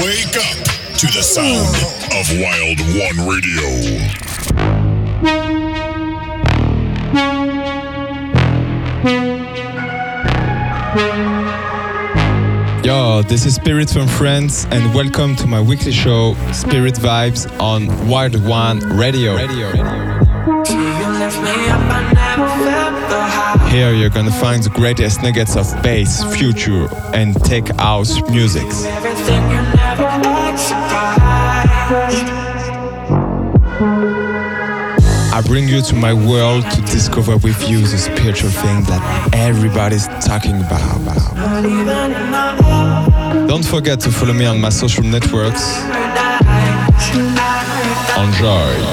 Wake up to the sound of Wild One Radio. Yo, this is Spirit from France, and welcome to my weekly show, Spirit Vibes, on Wild One Radio. Here you're gonna find the greatest nuggets of bass, future, and tech house music. Bring you to my world to discover with you the spiritual thing that everybody's talking about. Don't forget to follow me on my social networks. Enjoy.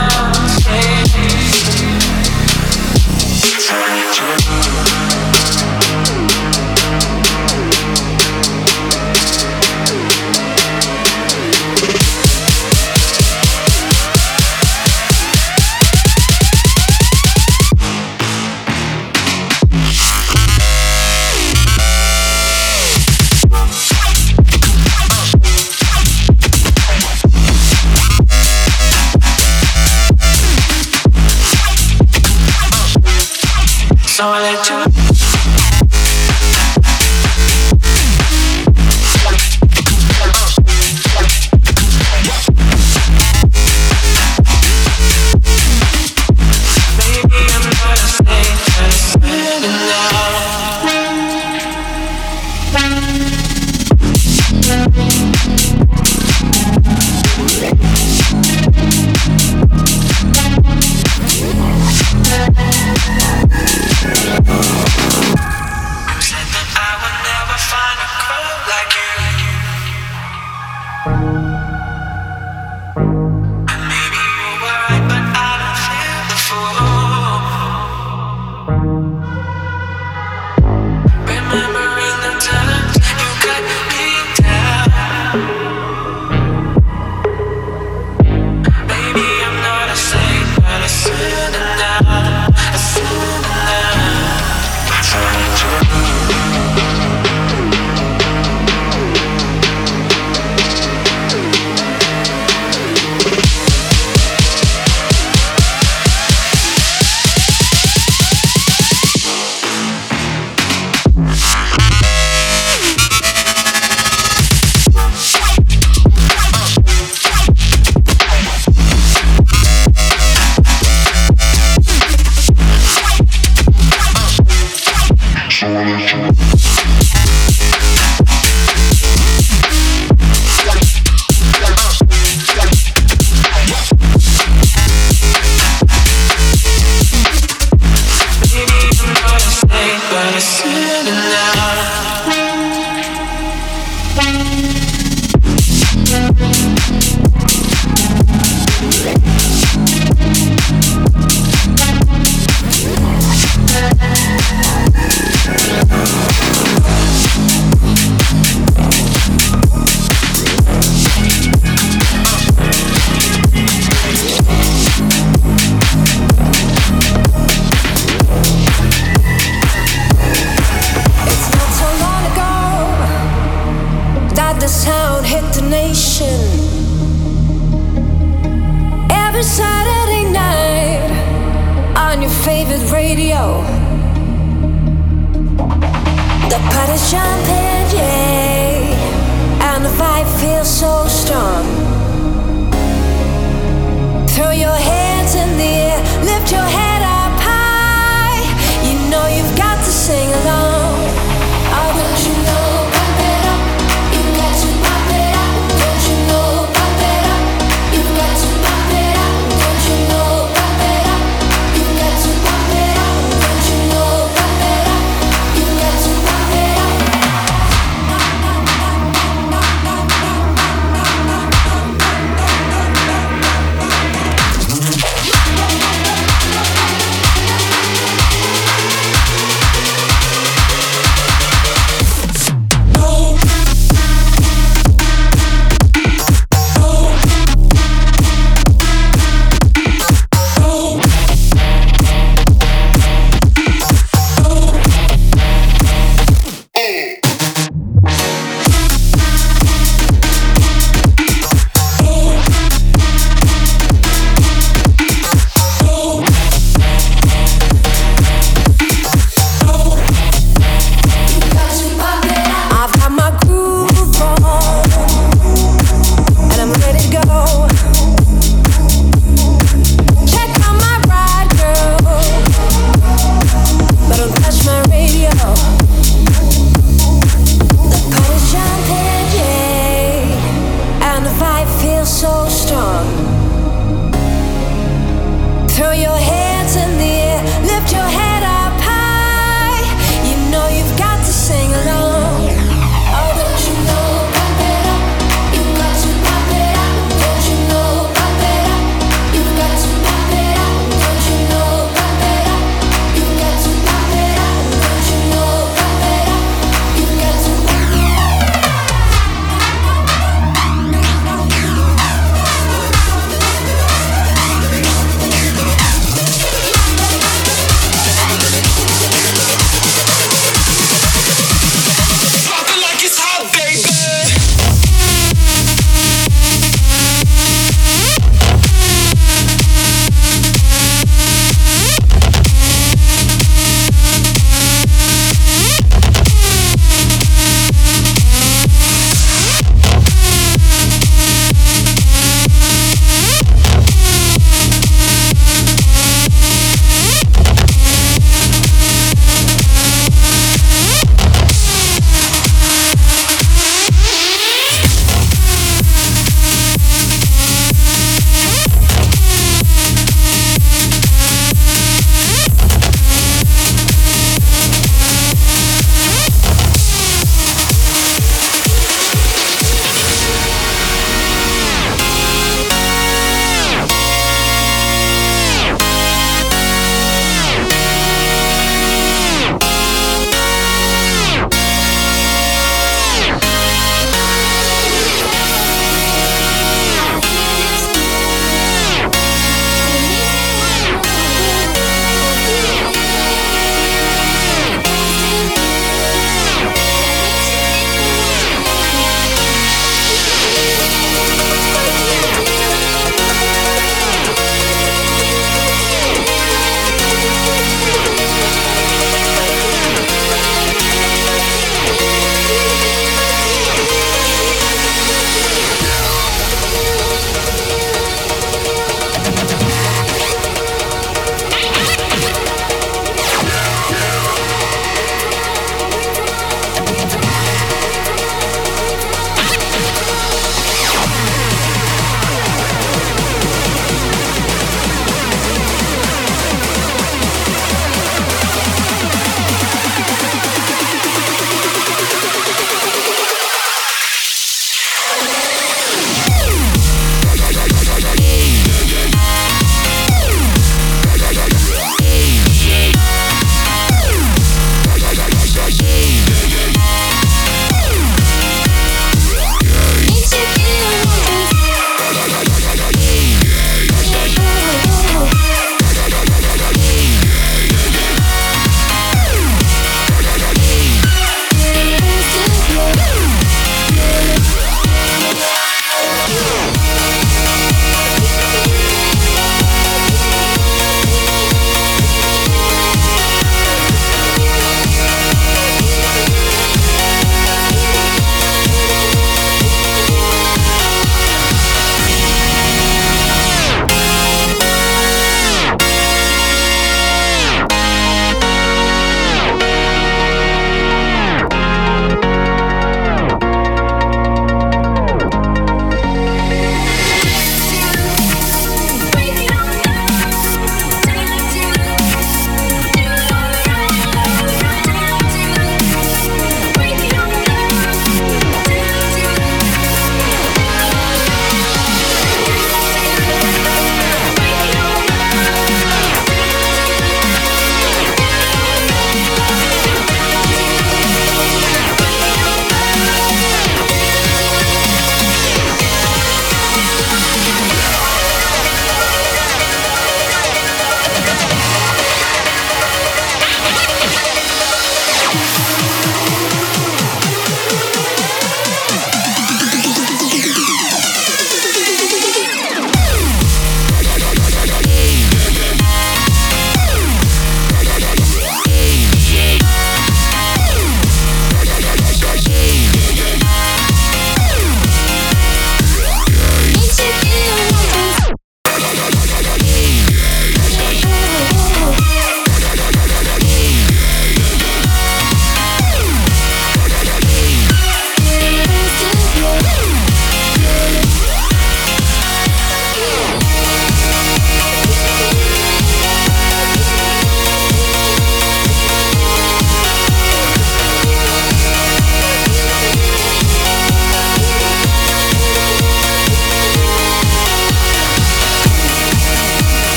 So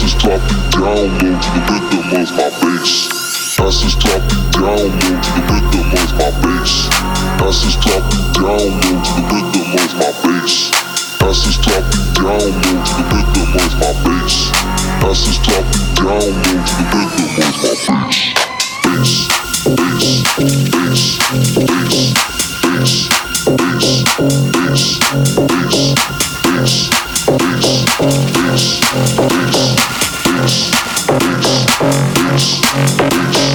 Asses dropping down low to the rhythm of my bass. Asses dropping down low to the rhythm of my bass. Asses dropping down low to the rhythm of my bass. Asses dropping down low to the rhythm of my bass. Asses dropping down low to the rhythm of my bass. Bass, bass, bass, bass, bass, bass, bass, bass, bass. this, this, this, this, this, this.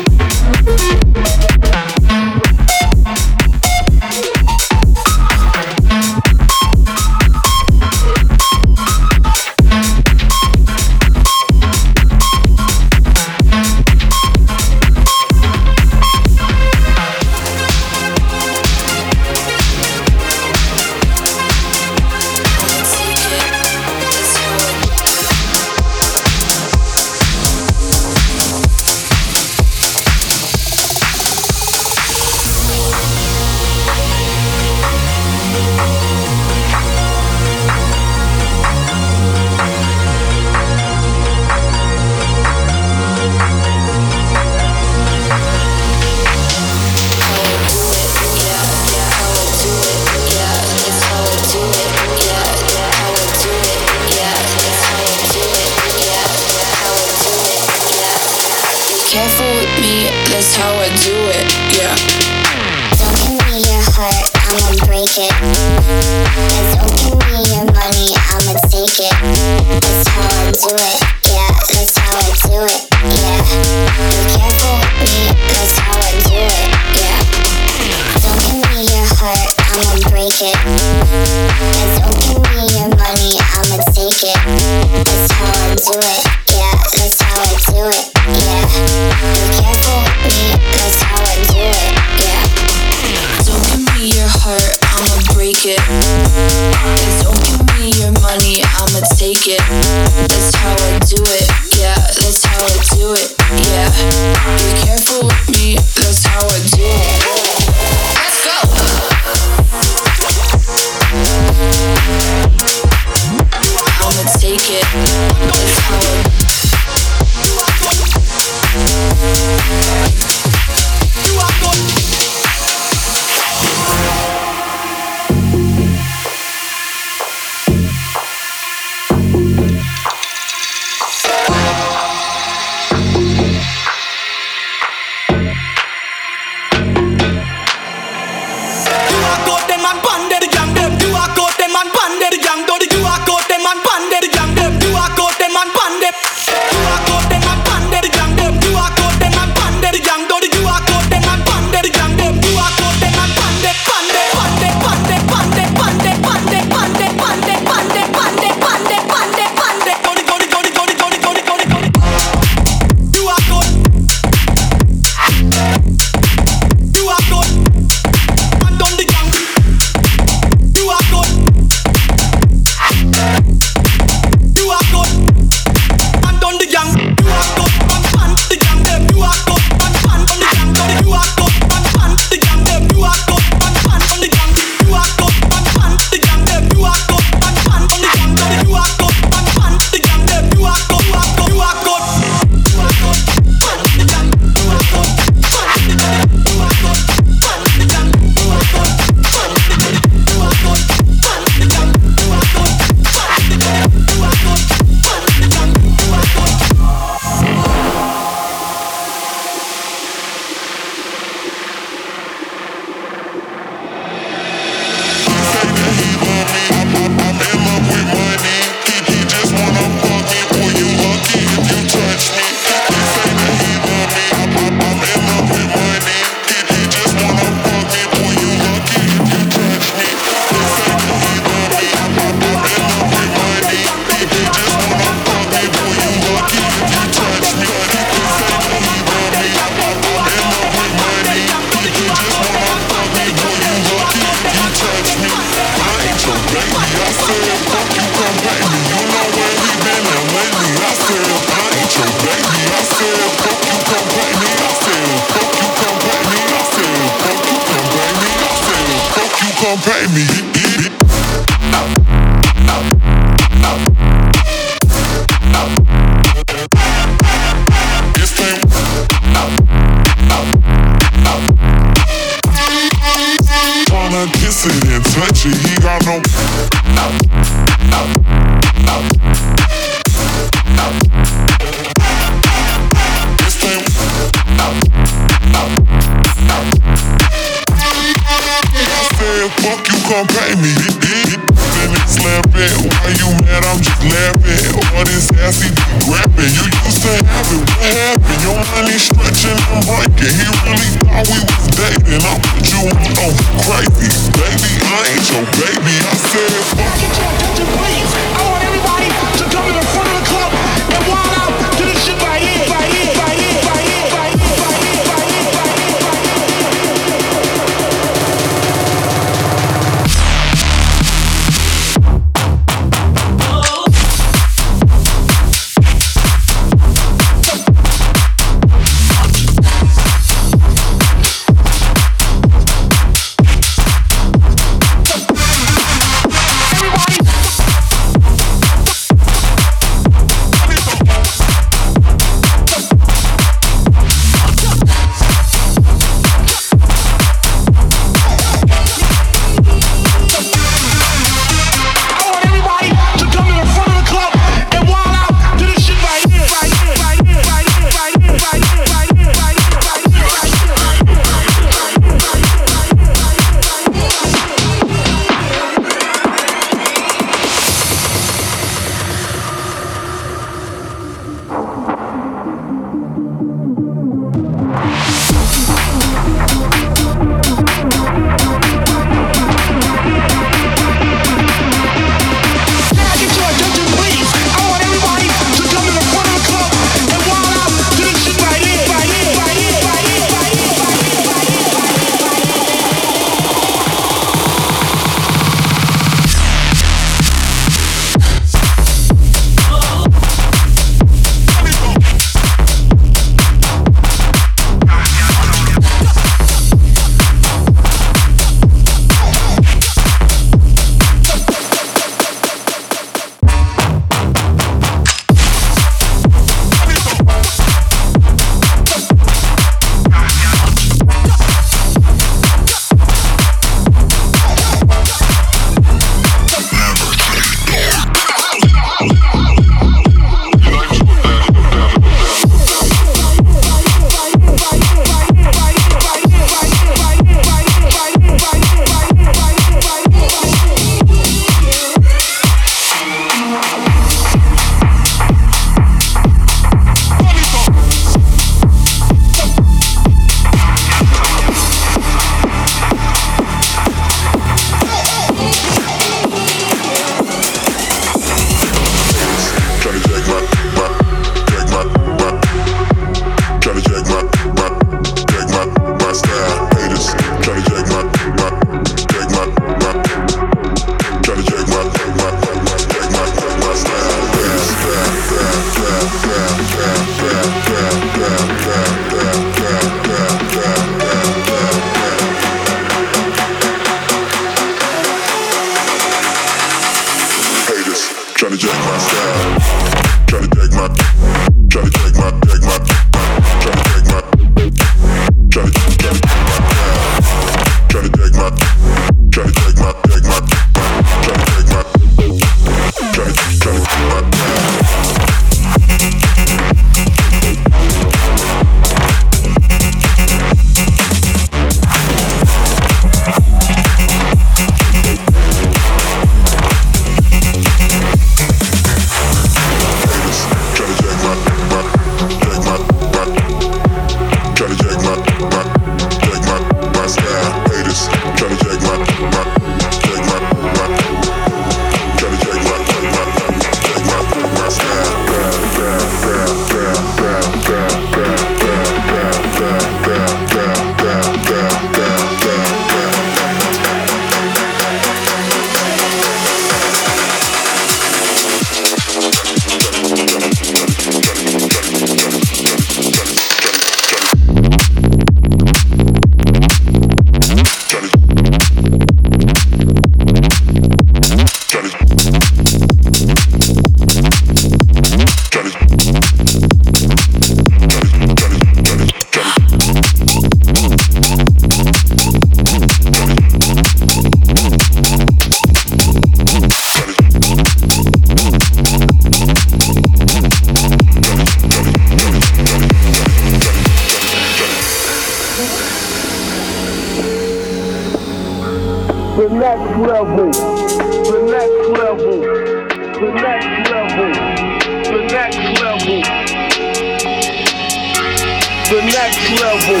next level.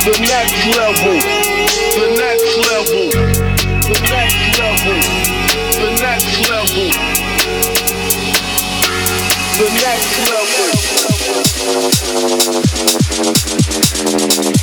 The next level. The next level. The next level. The next level. The next level.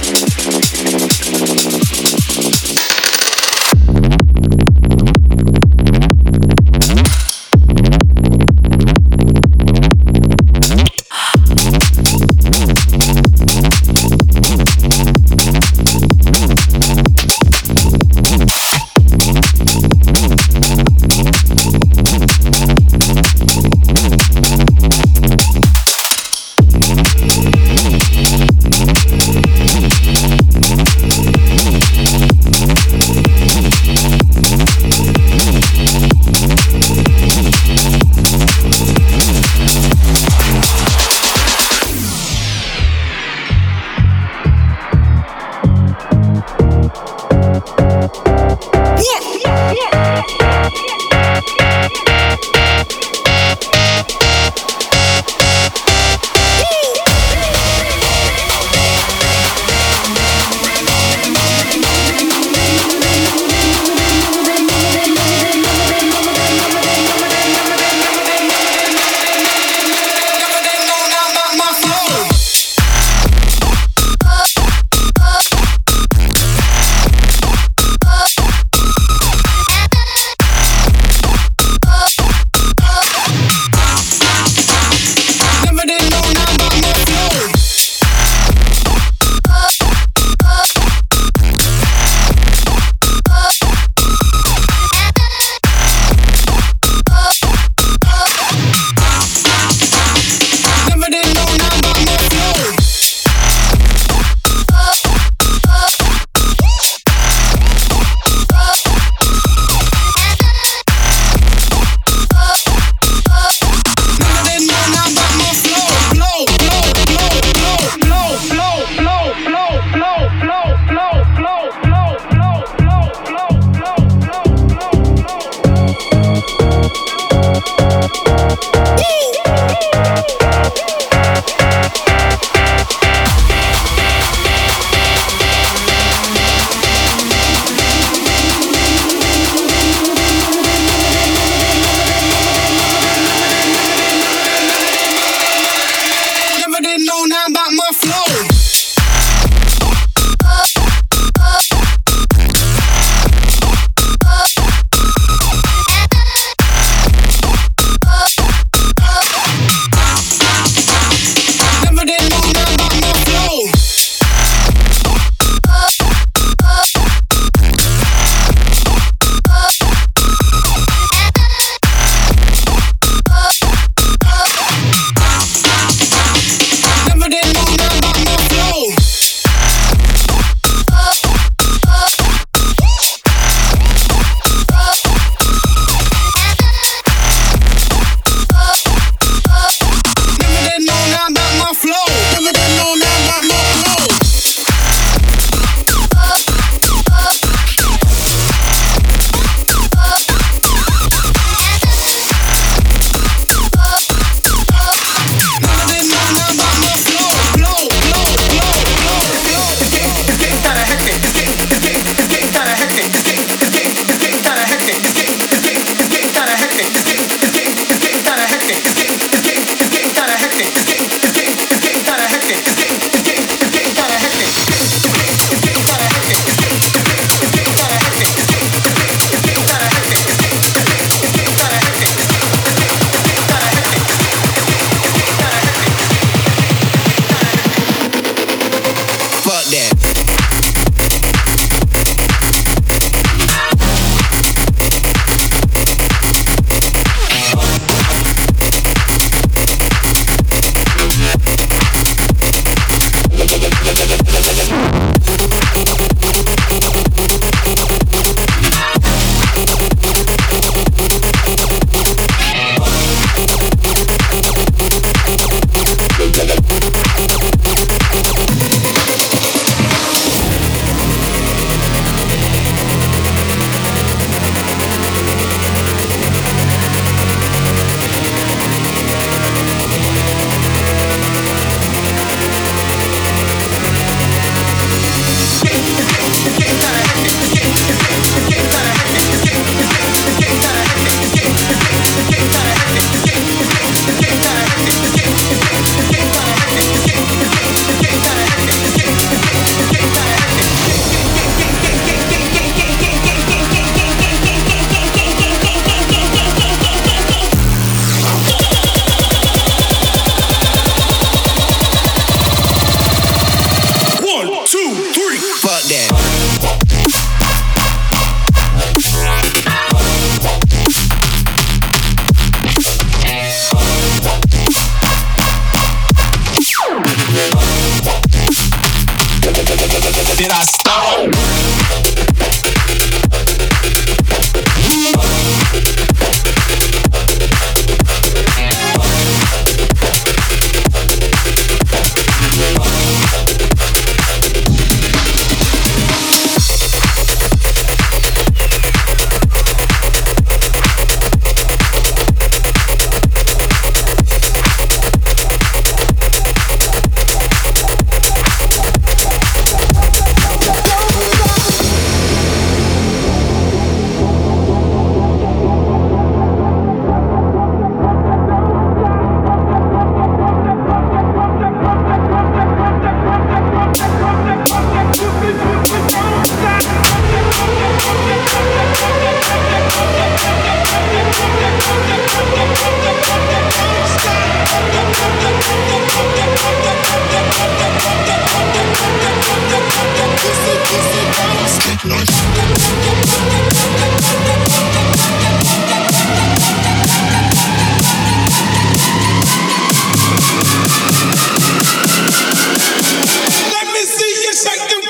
It's them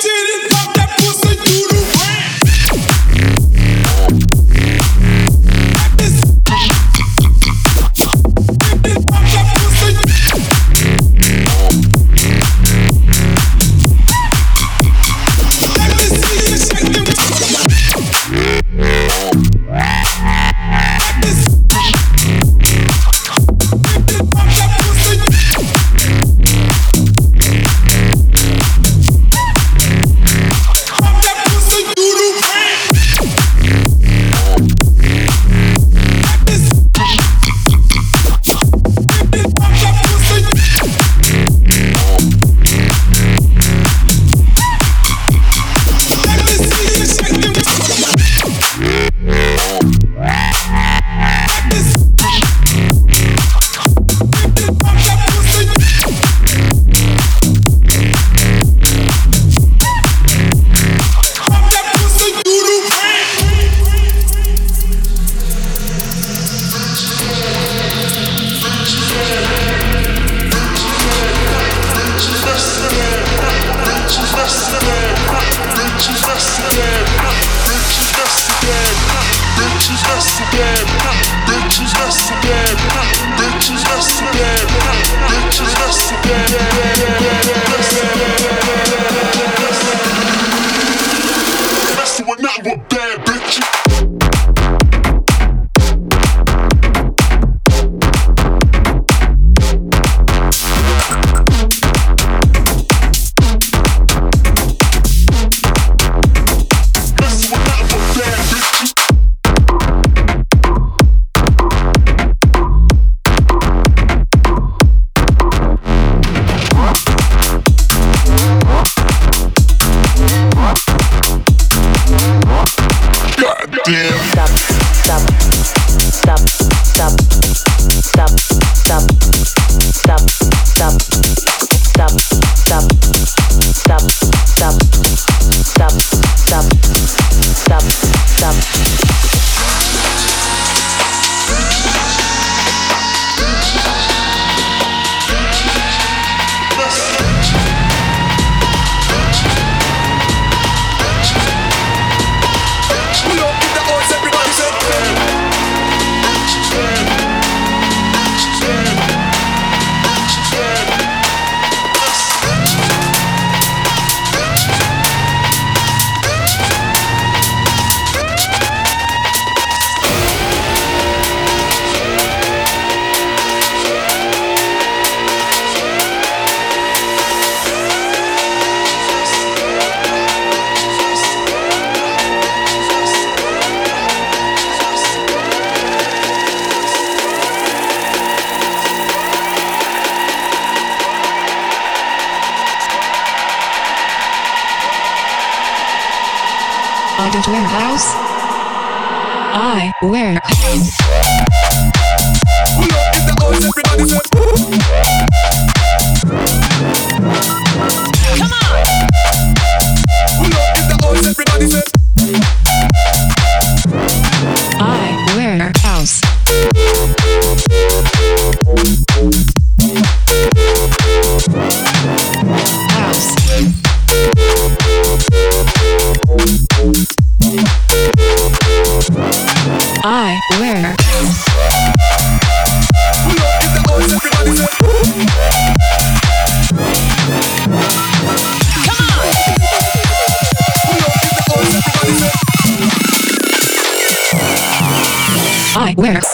where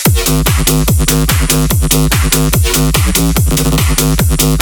Thank you.